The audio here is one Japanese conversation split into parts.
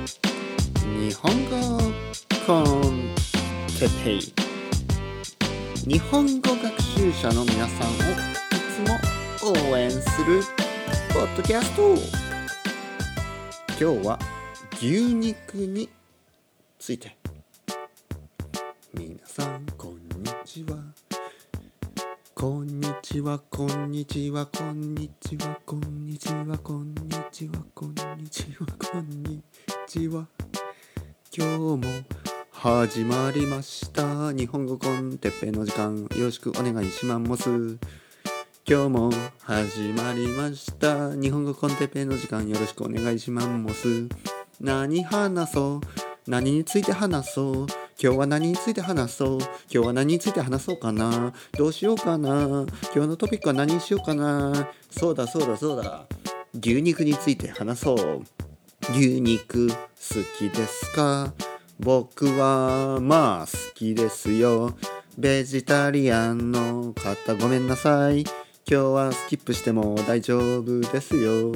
日本語コンテペイ日本語学習者の皆さんをいつも応援するポッドキャスト。今日は牛肉について。皆さんこんにちは。こんにちはこんにちはこんにちはこんにちはこんにちはこんにちはこんにちは。今日も始まりました日本語コンテッペの時間。よろしくお願いします。今日も始まりました。日本語コンテッペの時間よろしくお願いします。何話そう？何について話そう？今日は何について話そう？今日は何について話そうかな？どうしようかな？今日のトピックは何にしようかな？そうだそうだそうだ。牛肉について話そう。牛肉好きですか？僕はまあ好きですよ。ベジタリアンの方ごめんなさい。今日はスキップしても大丈夫ですよ。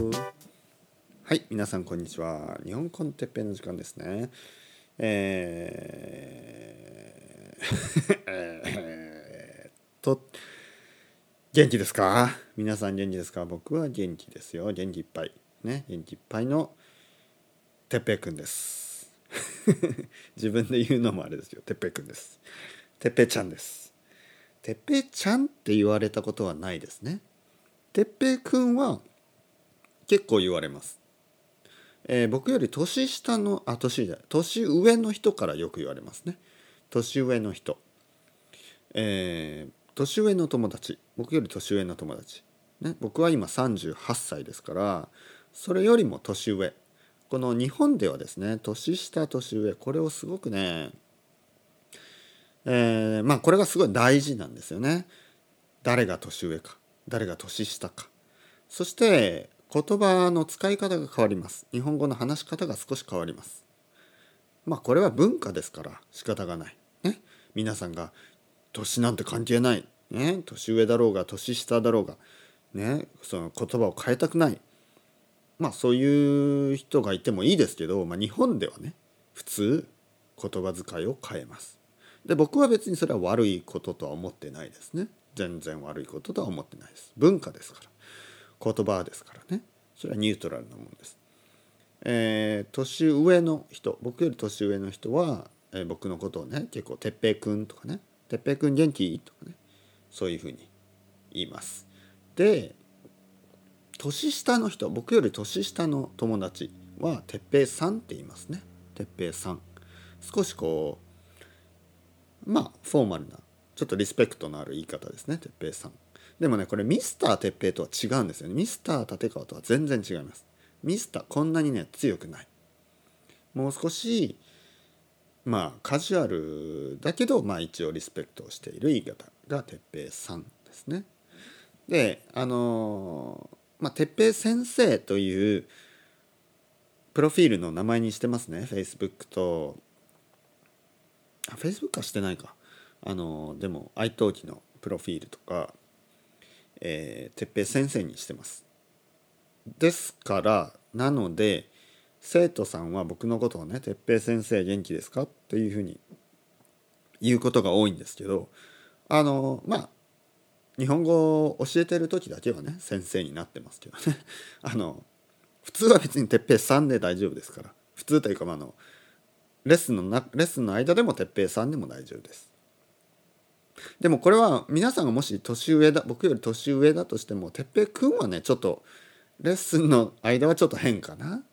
はい皆さんこんにちは。日本コンテッペイの時間ですね。えー えっと元気ですか？皆さん元気ですか？僕は元気ですよ。元気いっぱい。ね元気いっぱいのてっぺいくんです。自分で言うのもあれですよ。てっぺいくんです。てっぺいちゃんです。てっぺいちゃんって言われたことはないですね。てっぺいくんは結構言われます。えー、僕より年下のあ年じゃ年上の人からよく言われますね。年上の人。えー、年上の友達。僕より年上の友達、ね、僕は今38歳ですからそれよりも年上。この日本ではですね年下年上これをすごくねえー、まあこれがすごい大事なんですよね。誰が年上か誰が年下か。そして言葉の使い方が変わります。日本語の話し方が少し変わります。まあこれは文化ですから仕方がない。ね。皆さんが年なんて関係ない。ね。年上だろうが年下だろうがね。その言葉を変えたくない。まあそういう人がいてもいいですけど、まあ、日本ではね普通言葉遣いを変えますで僕は別にそれは悪いこととは思ってないですね全然悪いこととは思ってないです文化ですから言葉ですからねそれはニュートラルなものです。えー、年上の人僕より年上の人は、えー、僕のことをね結構「てっぺいくん」とかね「てっぺいくん元気?」とかねそういうふうに言います。で年下の人僕より年下の友達は「てっぺいさん」って言いますね。てっぺいさん。少しこうまあフォーマルなちょっとリスペクトのある言い方ですねてっぺいさん。でもねこれミスター哲平とは違うんですよねミスター立川とは全然違いますミスターこんなにね強くないもう少しまあカジュアルだけどまあ一応リスペクトをしている言い方が哲平さんですねであのまあ哲平先生というプロフィールの名前にしてますね Facebook とあ Facebook はしてないかあのでも iTalki のプロフィールとかえー、哲平先生にしてます。ですからなので生徒さんは僕のことをね「哲平先生元気ですか?」っていうふうに言うことが多いんですけどあのまあ日本語を教えてる時だけはね先生になってますけどね。あの普通は別に哲平さんで大丈夫ですから。普通というか、まあ、あのレッスンのなレッスンの間でも哲平さんでも大丈夫です。でもこれは皆さんがもし年上だ僕より年上だとしても哲平くんはねちょっとレッスンの間はちょっと変かな。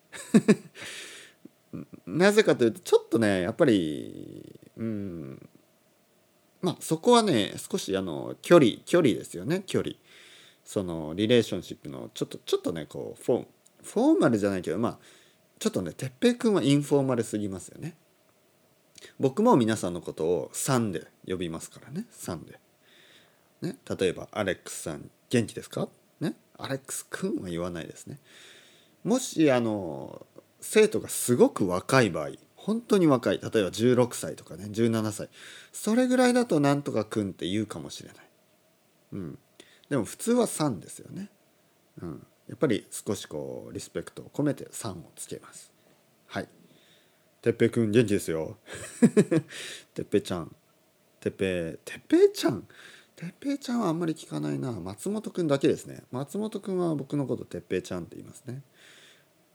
なぜかというとちょっとねやっぱりうんまあそこはね少しあの距離距離ですよね距離その relationship のちょっとちょっとねこうフォーフォーマルじゃないけどまあちょっとね哲平くんはインフォーマルすぎますよね僕も皆さんのことを「さん」で呼びますからね「さん」で。ね、例えば「アレックスさん元気ですか?」ね「アレックスくん」は言わないですね。もしあの生徒がすごく若い場合本当に若い。例えば16歳とかね17歳。それぐらいだとなんとかくんって言うかもしれない。うん、でも普通は「さん」ですよね。うん、やっぱり少しこうリスペクトを込めて「さん」をつけます。はい。てっぺくん元気ですよ。てっぺちゃん。てっぺてっぺちゃん？てっぺちゃんはあんまり聞かないな。松本くんだけですね。松本くんは僕のことてっぺちゃんって言いますね。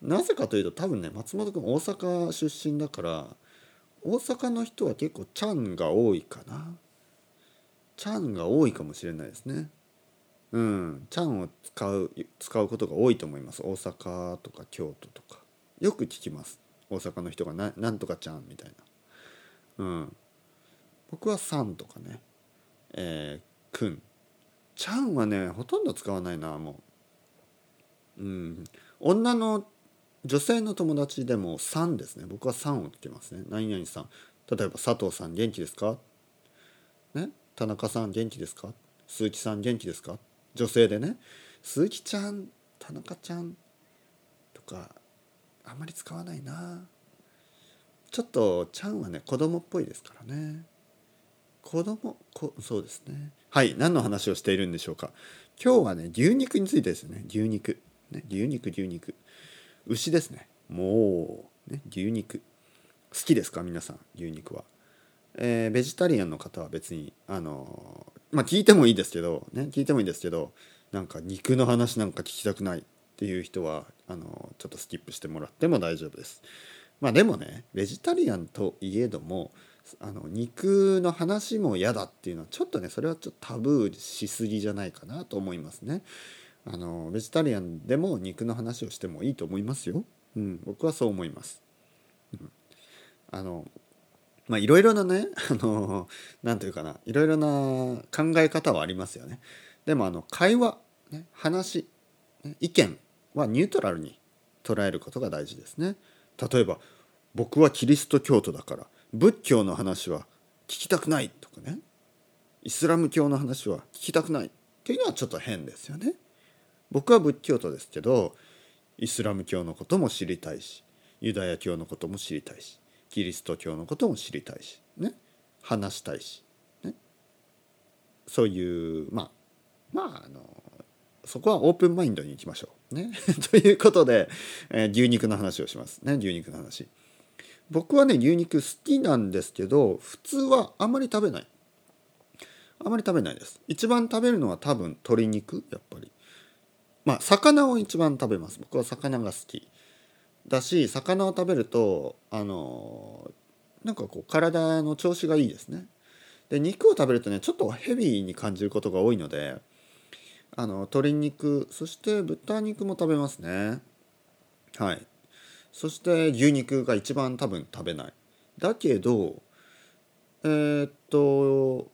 なぜかというと多分ね松本くん大阪出身だから大阪の人は結構ちゃんが多いかな。ちゃんが多いかもしれないですね。うん。ちゃんを使う使うことが多いと思います。大阪とか京都とか。よく聞きます。大阪の人がななんとかちゃんみたいな。うん。僕はさんとかね。えー、くん。ちゃんはねほとんど使わないなもう。うん。女の女性の友達でもさんですね。僕はさんをつけますね。何々さん。例えば佐藤さん元気ですか？ね？田中さん元気ですか？鈴木さん元気ですか？女性でね。鈴木ちゃん田中ちゃん。とかあんまり使わないな。ちょっとちゃんはね子供っぽいですからね。子供こそうですね。はい何の話をしているんでしょうか。今日はね牛肉についてですね。牛肉。ね？牛肉牛肉。牛ですねもうね牛肉好きですか？皆さん牛肉はえー、ベジタリアンの方は別にあのまあ聞いてもいいですけどね聞いてもいいですけどなんか肉の話なんか聞きたくないっていう人はあのちょっとスキップしてもらっても大丈夫です。まあでもねベジタリアンといえどもあの肉の話も嫌だっていうのはちょっとねそれはちょっとタブーしすぎじゃないかなと思いますね。あのベジタリアンでも肉の話をしてもいいと思いますよ。うん、僕はそう思います。うん、あのまあいろいろなね あの何て言うかないろいろな考え方はありますよね。でもあの会話、ね、話、ね、意見はニュートラルに捉えることが大事ですね。例えば僕はキリスト教徒だから仏教の話は聞きたくないとかねイスラム教の話は聞きたくないっていうのはちょっと変ですよね。僕は仏教徒ですけどイスラム教のことも知りたいしユダヤ教のことも知りたいしキリスト教のことも知りたいしね話したいし、ね、そういうまあまああのそこはオープンマインドにいきましょう。ね、ということで、えー、牛肉の話をしますね牛肉の話。僕はね牛肉好きなんですけど普通はあまり食べない。あまり食べないです。一番食べるのは多分鶏肉やっぱり。まあ魚を一番食べます。僕は魚が好き。だし魚を食べるとあのなんかこう体の調子がいいですね。で肉を食べるとねちょっとヘビーに感じることが多いのであの鶏肉そして豚肉も食べますね。はいそして牛肉が一番多分食べない。だけどえー、っと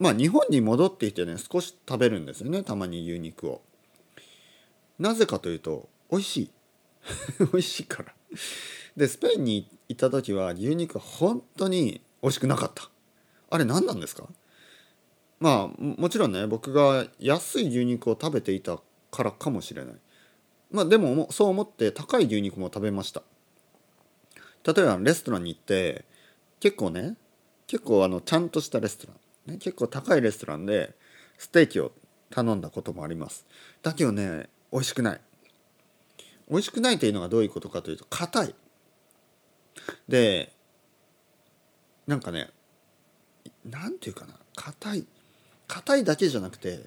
まあ日本に戻ってきてね少し食べるんですよねたまに牛肉を。なぜかというと美味しい。美味しいから。でスペインに行った時は牛肉は本当に美味しくなかった。あれ何なんですか？まあもちろんね僕が安い牛肉を食べていたからかもしれない。まあでもそう思って高い牛肉も食べました。例えばレストランに行って結構ね結構あのちゃんとしたレストラン、ね、結構高いレストランでステーキを頼んだこともあります。だけどね美味しくない。美味しくないというのがどういうことかというと硬い。でなんかねなんていうかな。硬い。硬いだけじゃなくて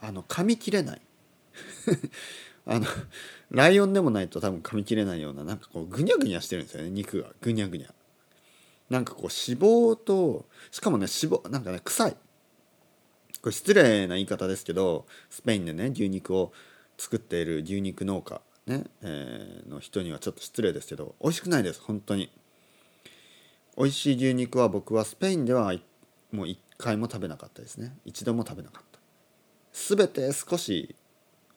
あの噛み切れない。あのライオンでもないと多分噛み切れないようななんかこうぐにゃぐにゃしてるんですよね。肉が。ぐにゃぐにゃ。なんかこう脂肪としかもね脂肪なんかね臭い。これ失礼な言い方ですけどスペインでね牛肉を作っている牛肉農家、ねえー、の人にはちょっと失礼ですけど美味しくないです本当に。美味しい牛肉は僕はスペインではもう一回も食べなかったですね。一度も食べなかった。全て少し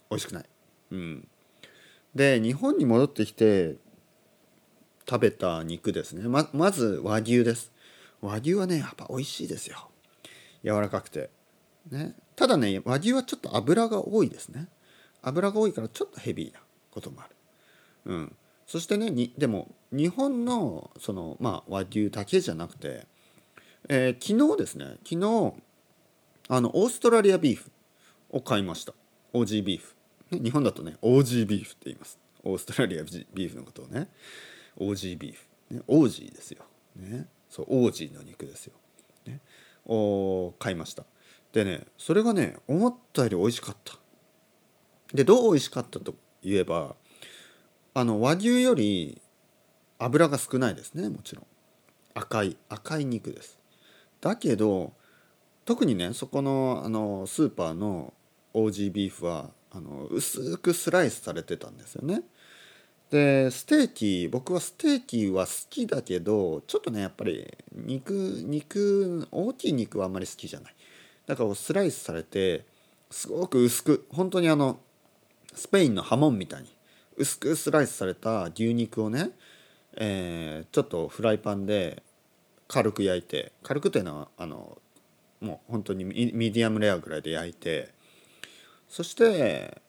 美味しくない。うん。で日本に戻ってきて食べた肉ですね。ままず和牛です。和牛はねやっぱ美味しいですよ。柔らかくて。ね。ただね和牛はちょっと脂が多いですね。油が多いからちょっとヘビーなこともある。うん、そしてねにでも日本のその、まあ、和牛だけじゃなくて、えー、昨日ですね昨日あのオーストラリアビーフを買いました。OG ビーフ、ね日本だとね OG ビーフって言います。オーストラリアビーフのことをね。オージービーフ、ね、オージーですよ、ね、そうオージーの肉ですよ、ね、を買いました。でねそれがね思ったより美味しかった。でどう美味しかったと言えばあの和牛より油が少ないですねもちろん。赤い赤い肉です。だけど特にねそこのあのスーパーのオージービーフはあの薄くスライスされてたんですよね。でステーキ僕はステーキは好きだけどちょっとねやっぱり肉肉大きい肉はあんまり好きじゃない。だからスライスされてすごく薄く本当にあのスペインのハモンみたいに薄くスライスされた牛肉をね、えー、ちょっとフライパンで軽く焼いて軽くというのはあのもう本当にミディアムレアぐらいで焼いてそして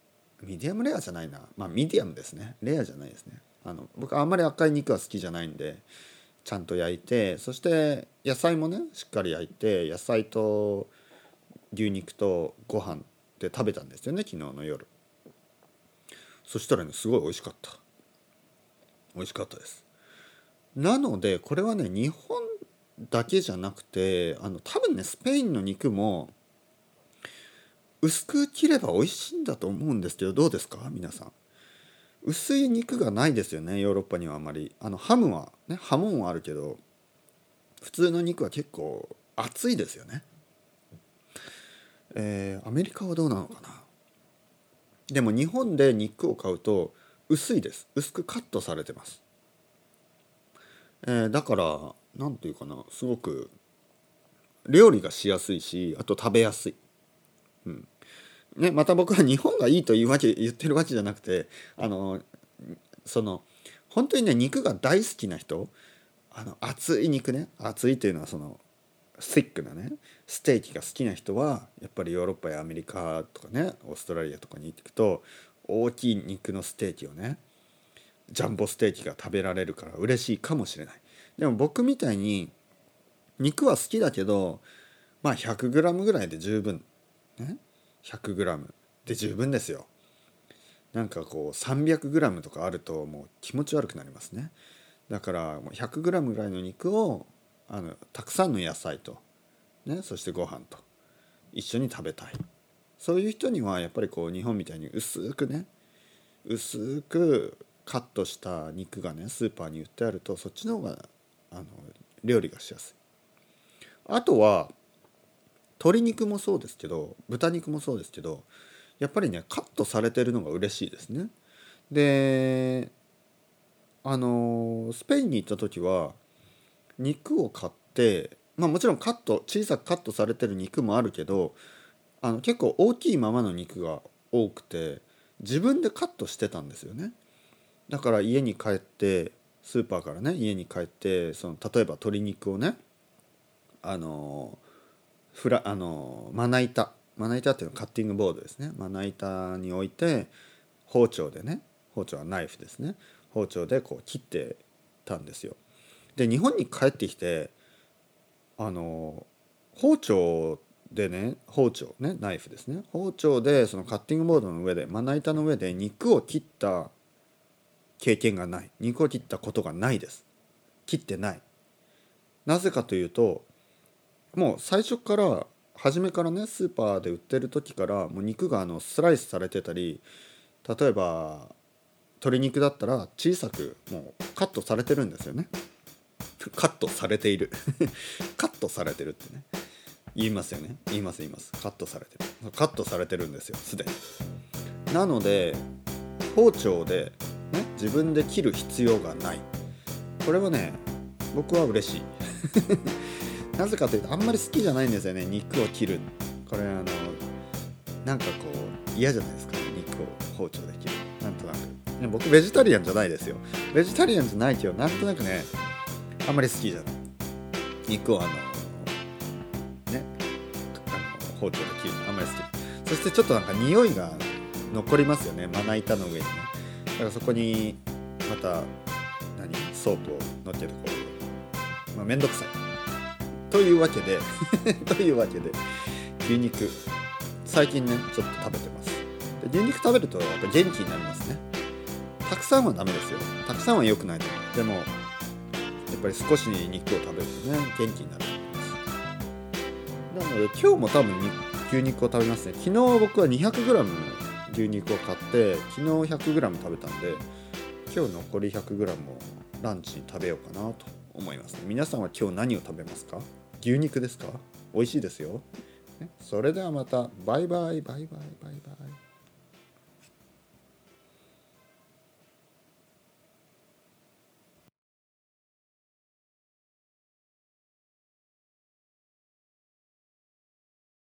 ミディアムレアじゃないな。まあミディアムですね。レアじゃないですね。あの僕あんまり赤い肉は好きじゃないんでちゃんと焼いてそして野菜もねしっかり焼いて野菜と牛肉とご飯で食べたんですよね昨日の夜。そしたらねすごい美味しかった。美味しかったです。なのでこれはね日本だけじゃなくてあの多分ねスペインの肉も薄く切れば美味しいんだと思うんですけどどうですか？皆さん。薄い肉がないですよねヨーロッパにはあまり。あのハムはねハモンはあるけど普通の肉は結構厚いですよね。えー、アメリカはどうなのかな？でも日本で肉を買うと薄いです。薄くカットされてます、えー、だから何て言うかな？すごく料理がしやすいしあと食べやすい、うん。ね、また僕は日本がいいというわけ言ってるわけじゃなくてあのその本当にね肉が大好きな人あの熱い肉ね熱いというのはそのスティックなねステーキが好きな人はやっぱりヨーロッパやアメリカとかねオーストラリアとかに行ってくと大きい肉のステーキをねジャンボステーキが食べられるから嬉しいかもしれない。でも僕みたいに肉は好きだけどまあ 100g ぐらいで十分。ね？100g で十分ですよ。なんかこう 300g とかあるともう気持ち悪くなりますね。だから 100g ぐらいの肉をあのたくさんの野菜と、ね、そしてご飯と。一緒に食べたい。そういう人にはやっぱりこう日本みたいに薄くね薄くカットした肉がねスーパーに売ってあるとそっちの方があの料理がしやすい。あとは鶏肉もそうですけど豚肉もそうですけどやっぱりねカットされてるのが嬉しいですね。であのスペインに行った時は肉を買ってまあもちろんカット小さくカットされてる肉もあるけどあの結構大きいままの肉が多くて自分でカットしてたんですよね。だから家に帰ってスーパーからね家に帰ってその例えば鶏肉をねあのフラあのまな板まな板っていうのはカッティングボードですね。まな板に置いて包丁でね包丁はナイフですね。包丁でこう切ってたんですよ。で日本に帰ってきてあの包丁でね包丁ねナイフですね。包丁でそのカッティングボードの上でまな板の上で肉を切った経験がない。肉を切ったことがないです。切ってない。なぜかというともう最初から初めからねスーパーで売ってる時からもう肉があのスライスされてたり例えば鶏肉だったら小さくもうカットされてるんですよね。カットされている。カ ットされてるってね。言いますよね。言います言います。カットされてる。カットされてるんですよ。すでに。なので包丁で、ね、自分で切る必要がない。これはね僕は嬉しい。なぜかというとあんまり好きじゃないんですよね。肉を切るこれあのなんかこう嫌じゃないですか。肉を包丁で切る。なんとなく。僕ベジタリアンじゃないですよ。ベジタリアンじゃないけどなんとなくねあんまり好きじゃない。肉をあの包丁で切るのあんまり好き。そしてちょっとなんか匂いが残りますよね。まな板の上にね。だからそこにまた何ソープをのっけてこう、まあ、めんどくさい。というわけで というわけで牛肉。最近ねちょっと食べてます。で牛肉食べるとやっぱ元気になりますね。たくさんはダメですよ。たくさんは良くないと思いますでもやっぱり少し肉を食べるとね元気になる。なので今日も多分牛肉を食べますね。昨日僕は 200g の牛肉を買って昨日 100g 食べたんで今日残り 100g をランチに食べようかなと思いますね。皆さんは今日何を食べますか？牛肉ですか？美味しいですよ。それではまた。バイバイバイバイバイバイ。